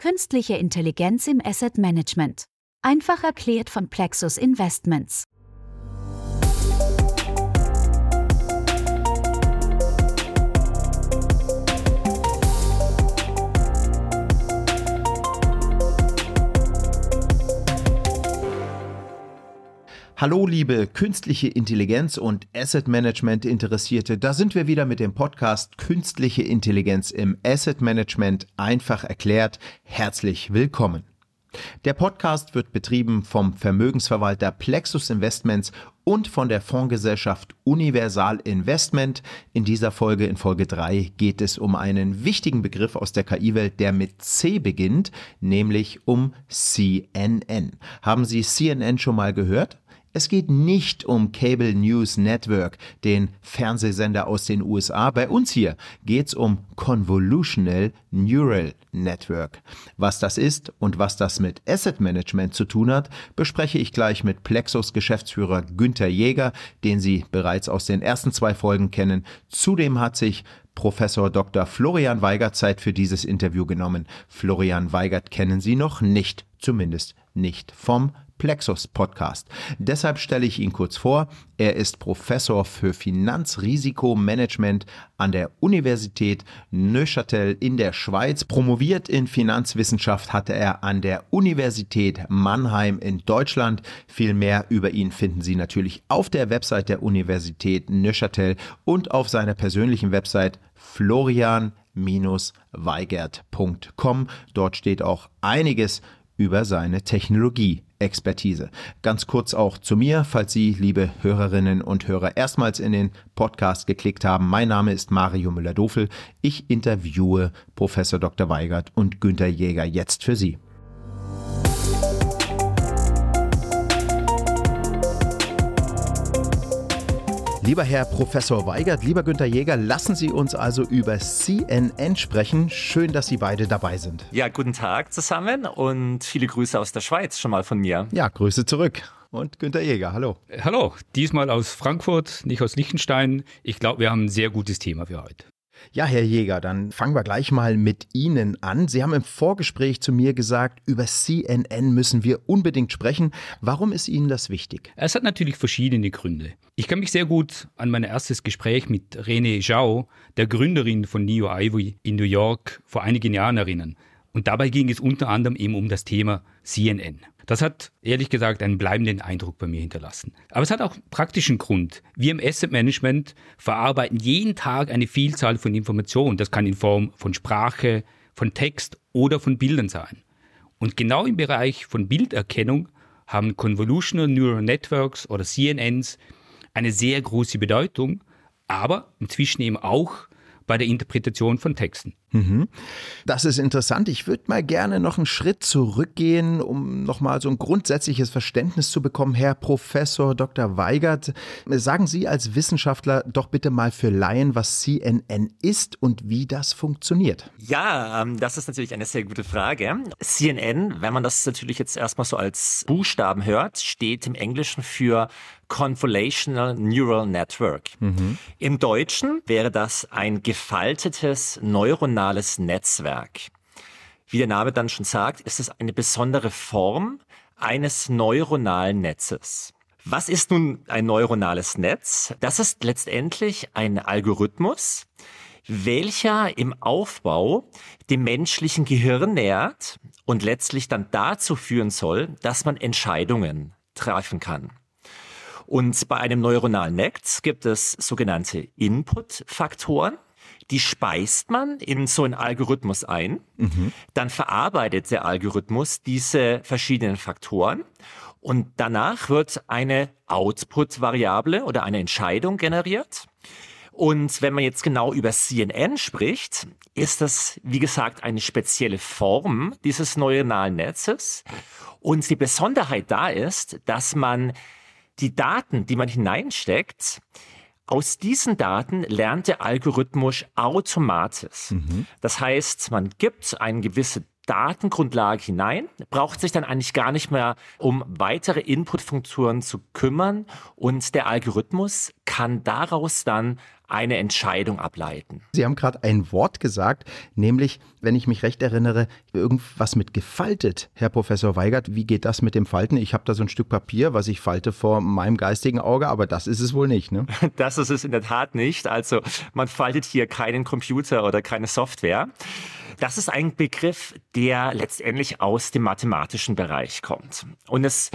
Künstliche Intelligenz im Asset Management. Einfach erklärt von Plexus Investments. Hallo liebe künstliche Intelligenz und Asset Management Interessierte, da sind wir wieder mit dem Podcast Künstliche Intelligenz im Asset Management einfach erklärt. Herzlich willkommen. Der Podcast wird betrieben vom Vermögensverwalter Plexus Investments und von der Fondsgesellschaft Universal Investment. In dieser Folge, in Folge 3, geht es um einen wichtigen Begriff aus der KI-Welt, der mit C beginnt, nämlich um CNN. Haben Sie CNN schon mal gehört? Es geht nicht um Cable News Network, den Fernsehsender aus den USA. Bei uns hier geht's um Convolutional Neural Network. Was das ist und was das mit Asset Management zu tun hat, bespreche ich gleich mit Plexus Geschäftsführer Günther Jäger, den Sie bereits aus den ersten zwei Folgen kennen. Zudem hat sich Professor Dr. Florian Weigert Zeit für dieses Interview genommen. Florian Weigert kennen Sie noch nicht, zumindest nicht vom Plexus Podcast. Deshalb stelle ich ihn kurz vor. Er ist Professor für Finanzrisikomanagement an der Universität Neuchâtel in der Schweiz. Promoviert in Finanzwissenschaft hatte er an der Universität Mannheim in Deutschland. Viel mehr über ihn finden Sie natürlich auf der Website der Universität Neuchâtel und auf seiner persönlichen Website florian-weigert.com. Dort steht auch einiges über seine Technologie. Expertise. Ganz kurz auch zu mir, falls Sie, liebe Hörerinnen und Hörer, erstmals in den Podcast geklickt haben. Mein Name ist Mario Müller-Dofel. Ich interviewe Professor Dr. Weigert und Günter Jäger jetzt für Sie. Lieber Herr Professor Weigert, lieber Günter Jäger, lassen Sie uns also über CNN sprechen. Schön, dass Sie beide dabei sind. Ja, guten Tag zusammen und viele Grüße aus der Schweiz schon mal von mir. Ja, Grüße zurück. Und Günter Jäger, hallo. Hallo, diesmal aus Frankfurt, nicht aus Liechtenstein. Ich glaube, wir haben ein sehr gutes Thema für heute. Ja, Herr Jäger, dann fangen wir gleich mal mit Ihnen an. Sie haben im Vorgespräch zu mir gesagt, über CNN müssen wir unbedingt sprechen. Warum ist Ihnen das wichtig? Es hat natürlich verschiedene Gründe. Ich kann mich sehr gut an mein erstes Gespräch mit René Zhao, der Gründerin von Neo Ivy in New York, vor einigen Jahren erinnern. Und dabei ging es unter anderem eben um das Thema CNN. Das hat ehrlich gesagt einen bleibenden Eindruck bei mir hinterlassen. Aber es hat auch praktischen Grund. Wir im Asset Management verarbeiten jeden Tag eine Vielzahl von Informationen. Das kann in Form von Sprache, von Text oder von Bildern sein. Und genau im Bereich von Bilderkennung haben Convolutional Neural Networks oder CNNs eine sehr große Bedeutung, aber inzwischen eben auch bei der Interpretation von Texten. Mhm. Das ist interessant. Ich würde mal gerne noch einen Schritt zurückgehen, um nochmal so ein grundsätzliches Verständnis zu bekommen. Herr Professor Dr. Weigert, sagen Sie als Wissenschaftler doch bitte mal für Laien, was CNN ist und wie das funktioniert. Ja, ähm, das ist natürlich eine sehr gute Frage. CNN, wenn man das natürlich jetzt erstmal so als Buchstaben hört, steht im Englischen für Convolutional Neural Network. Mhm. Im Deutschen wäre das ein gefaltetes neuronales neuronales Netzwerk. Wie der Name dann schon sagt, ist es eine besondere Form eines neuronalen Netzes. Was ist nun ein neuronales Netz? Das ist letztendlich ein Algorithmus, welcher im Aufbau dem menschlichen Gehirn nähert und letztlich dann dazu führen soll, dass man Entscheidungen treffen kann. Und bei einem neuronalen Netz gibt es sogenannte Input-Faktoren die speist man in so einen Algorithmus ein. Mhm. Dann verarbeitet der Algorithmus diese verschiedenen Faktoren und danach wird eine Output-Variable oder eine Entscheidung generiert. Und wenn man jetzt genau über CNN spricht, ist das, wie gesagt, eine spezielle Form dieses neuronalen Netzes. Und die Besonderheit da ist, dass man die Daten, die man hineinsteckt, aus diesen Daten lernt der Algorithmus automatisch. Mhm. Das heißt, man gibt eine gewisse Datengrundlage hinein, braucht sich dann eigentlich gar nicht mehr um weitere Inputfunktionen zu kümmern und der Algorithmus kann daraus dann eine Entscheidung ableiten. Sie haben gerade ein Wort gesagt, nämlich, wenn ich mich recht erinnere, irgendwas mit gefaltet. Herr Professor Weigert, wie geht das mit dem Falten? Ich habe da so ein Stück Papier, was ich falte vor meinem geistigen Auge, aber das ist es wohl nicht, ne? Das ist es in der Tat nicht. Also man faltet hier keinen Computer oder keine Software. Das ist ein Begriff, der letztendlich aus dem mathematischen Bereich kommt. Und es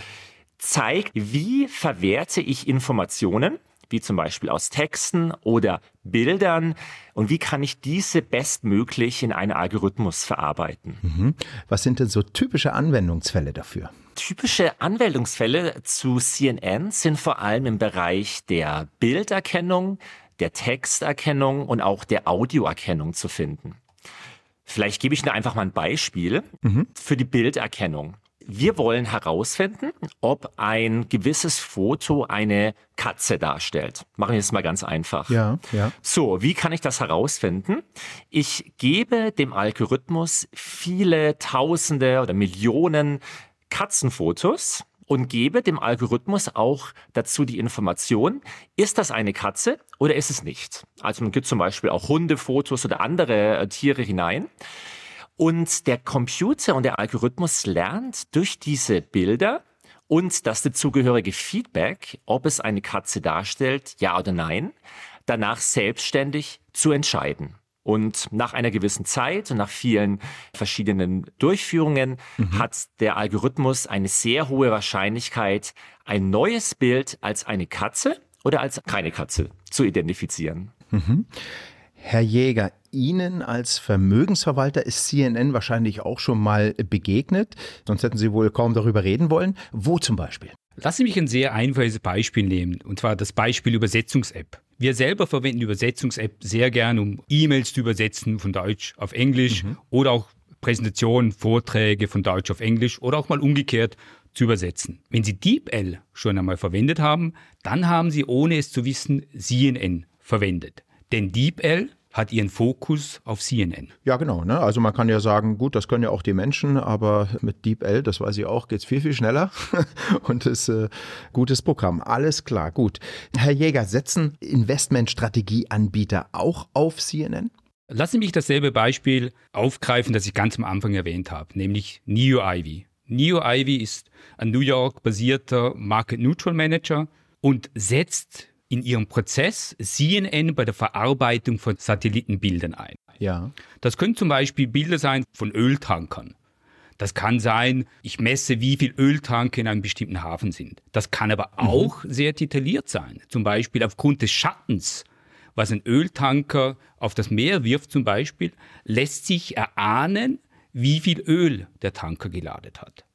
zeigt, wie verwerte ich Informationen wie zum Beispiel aus Texten oder Bildern und wie kann ich diese bestmöglich in einen Algorithmus verarbeiten. Mhm. Was sind denn so typische Anwendungsfälle dafür? Typische Anwendungsfälle zu CNN sind vor allem im Bereich der Bilderkennung, der Texterkennung und auch der Audioerkennung zu finden. Vielleicht gebe ich Ihnen einfach mal ein Beispiel mhm. für die Bilderkennung. Wir wollen herausfinden, ob ein gewisses Foto eine Katze darstellt. Machen wir es mal ganz einfach. Ja, ja. So, wie kann ich das herausfinden? Ich gebe dem Algorithmus viele Tausende oder Millionen Katzenfotos und gebe dem Algorithmus auch dazu die Information, ist das eine Katze oder ist es nicht? Also man gibt zum Beispiel auch Hundefotos oder andere äh, Tiere hinein. Und der Computer und der Algorithmus lernt durch diese Bilder und das dazugehörige Feedback, ob es eine Katze darstellt, ja oder nein, danach selbstständig zu entscheiden. Und nach einer gewissen Zeit und nach vielen verschiedenen Durchführungen mhm. hat der Algorithmus eine sehr hohe Wahrscheinlichkeit, ein neues Bild als eine Katze oder als keine Katze zu identifizieren. Mhm. Herr Jäger, Ihnen als Vermögensverwalter ist CNN wahrscheinlich auch schon mal begegnet, sonst hätten Sie wohl kaum darüber reden wollen. Wo zum Beispiel? Lassen Sie mich ein sehr einfaches Beispiel nehmen, und zwar das Beispiel Übersetzungs-App. Wir selber verwenden Übersetzungs-App sehr gern, um E-Mails zu übersetzen von Deutsch auf Englisch mhm. oder auch Präsentationen, Vorträge von Deutsch auf Englisch oder auch mal umgekehrt zu übersetzen. Wenn Sie DeepL schon einmal verwendet haben, dann haben Sie, ohne es zu wissen, CNN verwendet. Denn DeepL hat ihren Fokus auf CNN. Ja, genau. Ne? Also man kann ja sagen, gut, das können ja auch die Menschen, aber mit DeepL, das weiß ich auch, geht es viel, viel schneller und ist äh, gutes Programm. Alles klar, gut. Herr Jäger, setzen Investmentstrategieanbieter auch auf CNN? Lassen Sie mich dasselbe Beispiel aufgreifen, das ich ganz am Anfang erwähnt habe, nämlich Neo Ivy. Neo Ivy ist ein New York basierter Market Neutral Manager und setzt in ihrem Prozess CNN bei der Verarbeitung von Satellitenbildern ein. Ja. Das können zum Beispiel Bilder sein von Öltankern. Das kann sein, ich messe, wie viel Öltanker in einem bestimmten Hafen sind. Das kann aber mhm. auch sehr detailliert sein. Zum Beispiel aufgrund des Schattens, was ein Öltanker auf das Meer wirft zum Beispiel, lässt sich erahnen, wie viel Öl der Tanker geladen hat.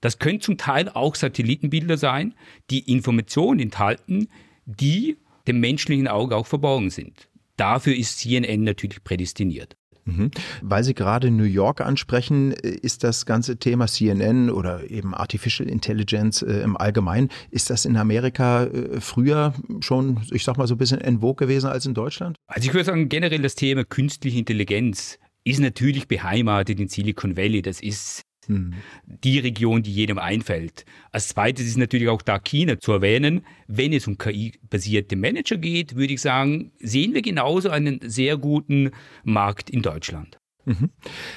Das können zum Teil auch Satellitenbilder sein, die Informationen enthalten, die dem menschlichen Auge auch verborgen sind. Dafür ist CNN natürlich prädestiniert. Mhm. Weil Sie gerade New York ansprechen, äh, ist das ganze Thema CNN oder eben Artificial Intelligence äh, im Allgemeinen, ist das in Amerika äh, früher schon, ich sag mal, so ein bisschen en vogue gewesen als in Deutschland? Also ich würde sagen, generell das Thema künstliche Intelligenz ist natürlich beheimatet in Silicon Valley. Das ist hm. die Region, die jedem einfällt. Als zweites ist natürlich auch da China zu erwähnen. Wenn es um KI-basierte Manager geht, würde ich sagen, sehen wir genauso einen sehr guten Markt in Deutschland. Mhm.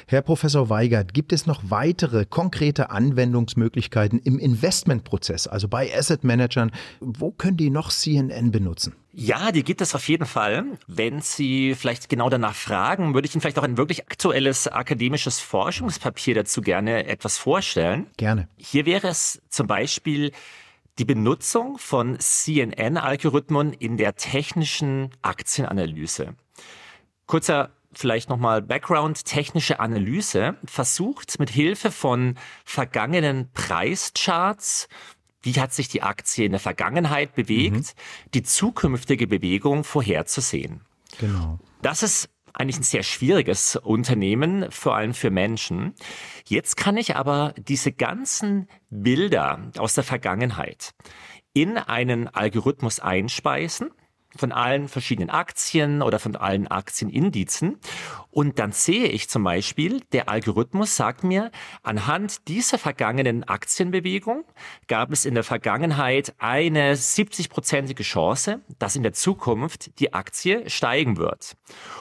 Herr Professor Weigert, gibt es noch weitere konkrete Anwendungsmöglichkeiten im Investmentprozess, also bei Asset Managern? Wo können die noch CNN benutzen? Ja, die gibt es auf jeden Fall. Wenn Sie vielleicht genau danach fragen, würde ich Ihnen vielleicht auch ein wirklich aktuelles akademisches Forschungspapier dazu gerne etwas vorstellen. Gerne. Hier wäre es zum Beispiel die Benutzung von CNN-Algorithmen in der technischen Aktienanalyse. Kurzer vielleicht nochmal Background, technische Analyse versucht mit Hilfe von vergangenen Preischarts wie hat sich die Aktie in der Vergangenheit bewegt, mhm. die zukünftige Bewegung vorherzusehen. Genau. Das ist eigentlich ein sehr schwieriges Unternehmen, vor allem für Menschen. Jetzt kann ich aber diese ganzen Bilder aus der Vergangenheit in einen Algorithmus einspeisen von allen verschiedenen Aktien oder von allen Aktienindizen. Und dann sehe ich zum Beispiel, der Algorithmus sagt mir, anhand dieser vergangenen Aktienbewegung gab es in der Vergangenheit eine 70-prozentige Chance, dass in der Zukunft die Aktie steigen wird.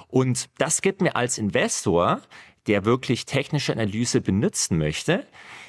Und das gibt mir als Investor, der wirklich technische Analyse benutzen möchte,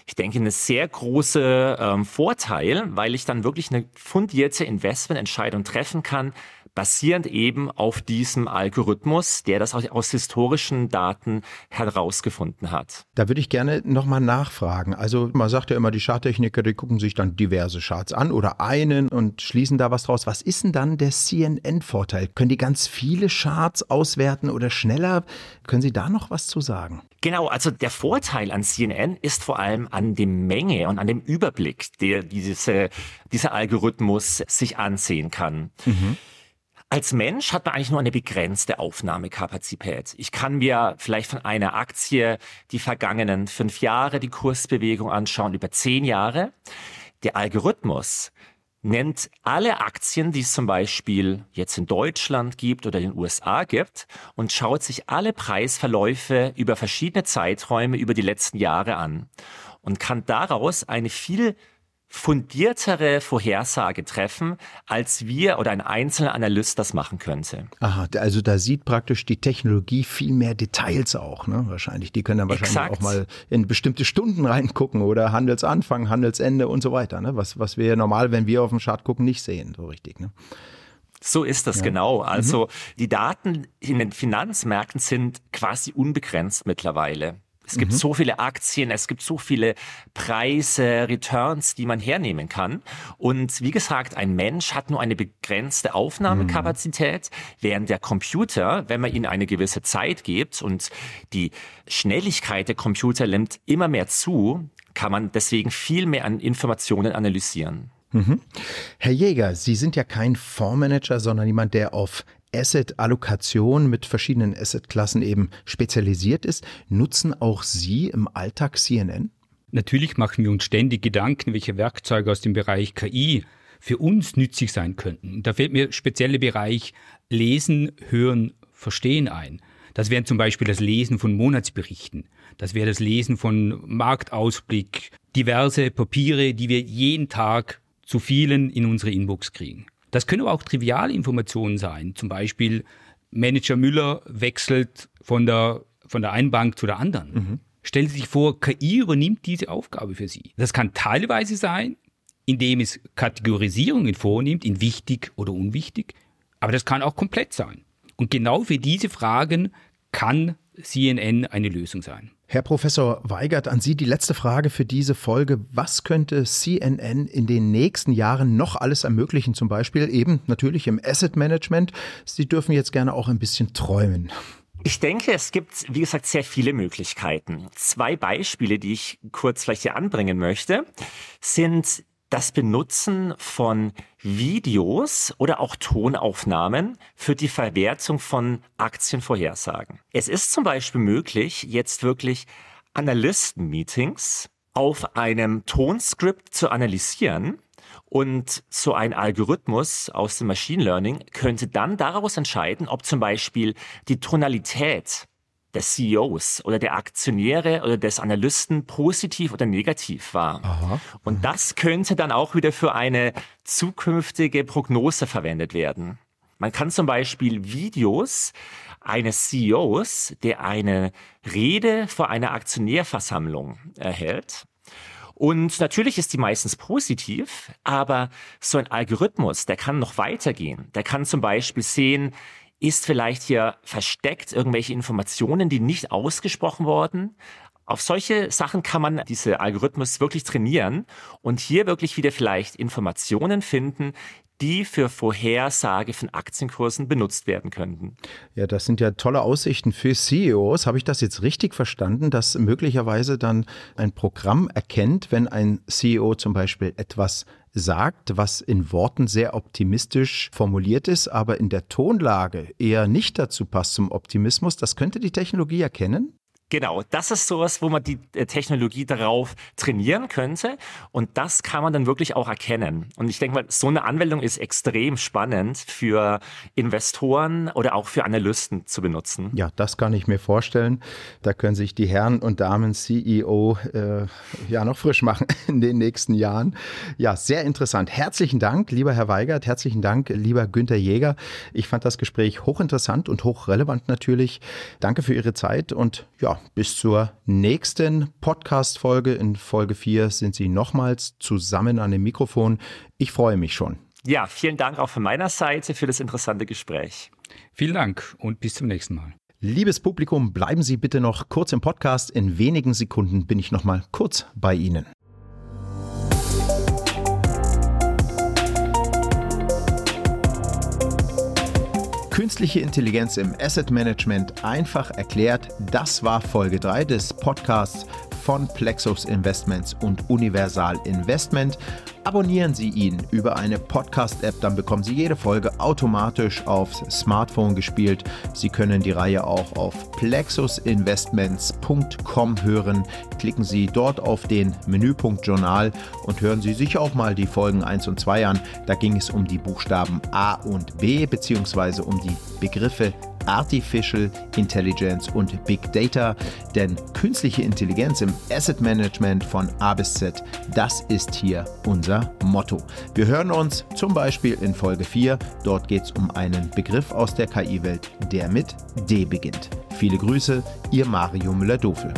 ich denke, eine sehr große ähm, Vorteil, weil ich dann wirklich eine fundierte Investmententscheidung treffen kann, basierend eben auf diesem Algorithmus, der das aus historischen Daten herausgefunden hat. Da würde ich gerne nochmal nachfragen. Also man sagt ja immer, die Charttechniker, die gucken sich dann diverse Charts an oder einen und schließen da was draus. Was ist denn dann der CNN-Vorteil? Können die ganz viele Charts auswerten oder schneller? Können Sie da noch was zu sagen? Genau, also der Vorteil an CNN ist vor allem an der Menge und an dem Überblick, der diese, dieser Algorithmus sich ansehen kann. Mhm. Als Mensch hat man eigentlich nur eine begrenzte Aufnahmekapazität. Ich kann mir vielleicht von einer Aktie die vergangenen fünf Jahre die Kursbewegung anschauen, über zehn Jahre. Der Algorithmus nennt alle Aktien, die es zum Beispiel jetzt in Deutschland gibt oder in den USA gibt und schaut sich alle Preisverläufe über verschiedene Zeiträume über die letzten Jahre an und kann daraus eine viel fundiertere Vorhersage treffen, als wir oder ein einzelner Analyst das machen könnte. Aha, also da sieht praktisch die Technologie viel mehr Details auch, ne? Wahrscheinlich. Die können dann wahrscheinlich Exakt. auch mal in bestimmte Stunden reingucken oder Handelsanfang, Handelsende und so weiter, ne? Was, was wir normal, wenn wir auf dem Chart gucken, nicht sehen, so richtig, ne? So ist das ja. genau. Also mhm. die Daten in den Finanzmärkten sind quasi unbegrenzt mittlerweile. Es gibt mhm. so viele Aktien, es gibt so viele Preise, Returns, die man hernehmen kann. Und wie gesagt, ein Mensch hat nur eine begrenzte Aufnahmekapazität, mhm. während der Computer, wenn man ihm eine gewisse Zeit gibt und die Schnelligkeit der Computer nimmt immer mehr zu, kann man deswegen viel mehr an Informationen analysieren. Mhm. Herr Jäger, Sie sind ja kein Fondsmanager, sondern jemand, der auf Asset-Allokation mit verschiedenen Asset-Klassen eben spezialisiert ist. Nutzen auch Sie im Alltag CNN? Natürlich machen wir uns ständig Gedanken, welche Werkzeuge aus dem Bereich KI für uns nützlich sein könnten. Da fällt mir spezielle Bereich Lesen, Hören, Verstehen ein. Das wäre zum Beispiel das Lesen von Monatsberichten. Das wäre das Lesen von Marktausblick, diverse Papiere, die wir jeden Tag zu vielen in unsere Inbox kriegen. Das können aber auch triviale Informationen sein. Zum Beispiel Manager Müller wechselt von der, von der einen Bank zu der anderen. Mhm. Stellen Sie sich vor, KI übernimmt diese Aufgabe für Sie. Das kann teilweise sein, indem es Kategorisierungen vornimmt in wichtig oder unwichtig, aber das kann auch komplett sein. Und genau für diese Fragen kann CNN eine Lösung sein. Herr Professor Weigert, an Sie die letzte Frage für diese Folge. Was könnte CNN in den nächsten Jahren noch alles ermöglichen? Zum Beispiel eben natürlich im Asset Management. Sie dürfen jetzt gerne auch ein bisschen träumen. Ich denke, es gibt, wie gesagt, sehr viele Möglichkeiten. Zwei Beispiele, die ich kurz vielleicht hier anbringen möchte, sind das Benutzen von Videos oder auch Tonaufnahmen für die Verwertung von Aktienvorhersagen. Es ist zum Beispiel möglich, jetzt wirklich Analysten-Meetings auf einem Tonskript zu analysieren und so ein Algorithmus aus dem Machine Learning könnte dann daraus entscheiden, ob zum Beispiel die Tonalität des CEOs oder der Aktionäre oder des Analysten positiv oder negativ war. Aha. Und mhm. das könnte dann auch wieder für eine zukünftige Prognose verwendet werden. Man kann zum Beispiel Videos eines CEOs, der eine Rede vor einer Aktionärversammlung erhält, und natürlich ist die meistens positiv, aber so ein Algorithmus, der kann noch weitergehen. Der kann zum Beispiel sehen, ist vielleicht hier versteckt irgendwelche Informationen, die nicht ausgesprochen wurden? Auf solche Sachen kann man diese Algorithmus wirklich trainieren und hier wirklich wieder vielleicht Informationen finden, die für Vorhersage von Aktienkursen benutzt werden könnten. Ja, das sind ja tolle Aussichten für CEOs. Habe ich das jetzt richtig verstanden, dass möglicherweise dann ein Programm erkennt, wenn ein CEO zum Beispiel etwas sagt, was in Worten sehr optimistisch formuliert ist, aber in der Tonlage eher nicht dazu passt zum Optimismus. Das könnte die Technologie erkennen? Genau, das ist sowas, wo man die äh, Technologie darauf trainieren könnte und das kann man dann wirklich auch erkennen. Und ich denke mal, so eine Anwendung ist extrem spannend für Investoren oder auch für Analysten zu benutzen. Ja, das kann ich mir vorstellen. Da können sich die Herren und Damen CEO äh, ja noch frisch machen in den nächsten Jahren. Ja, sehr interessant. Herzlichen Dank, lieber Herr Weigert. Herzlichen Dank, lieber Günther Jäger. Ich fand das Gespräch hochinteressant und hochrelevant natürlich. Danke für Ihre Zeit und ja, bis zur nächsten Podcast-Folge. In Folge 4 sind Sie nochmals zusammen an dem Mikrofon. Ich freue mich schon. Ja, vielen Dank auch von meiner Seite für das interessante Gespräch. Vielen Dank und bis zum nächsten Mal. Liebes Publikum, bleiben Sie bitte noch kurz im Podcast. In wenigen Sekunden bin ich noch mal kurz bei Ihnen. Künstliche Intelligenz im Asset Management einfach erklärt. Das war Folge 3 des Podcasts von Plexus Investments und Universal Investment. Abonnieren Sie ihn über eine Podcast-App, dann bekommen Sie jede Folge automatisch aufs Smartphone gespielt. Sie können die Reihe auch auf plexusinvestments.com hören. Klicken Sie dort auf den Menüpunkt Journal und hören Sie sich auch mal die Folgen 1 und 2 an. Da ging es um die Buchstaben A und B beziehungsweise um die Begriffe Artificial Intelligence und Big Data, denn künstliche Intelligenz im Asset Management von A bis Z, das ist hier unser Motto. Wir hören uns zum Beispiel in Folge 4, dort geht es um einen Begriff aus der KI-Welt, der mit D beginnt. Viele Grüße, Ihr Mario Müller-Dofel.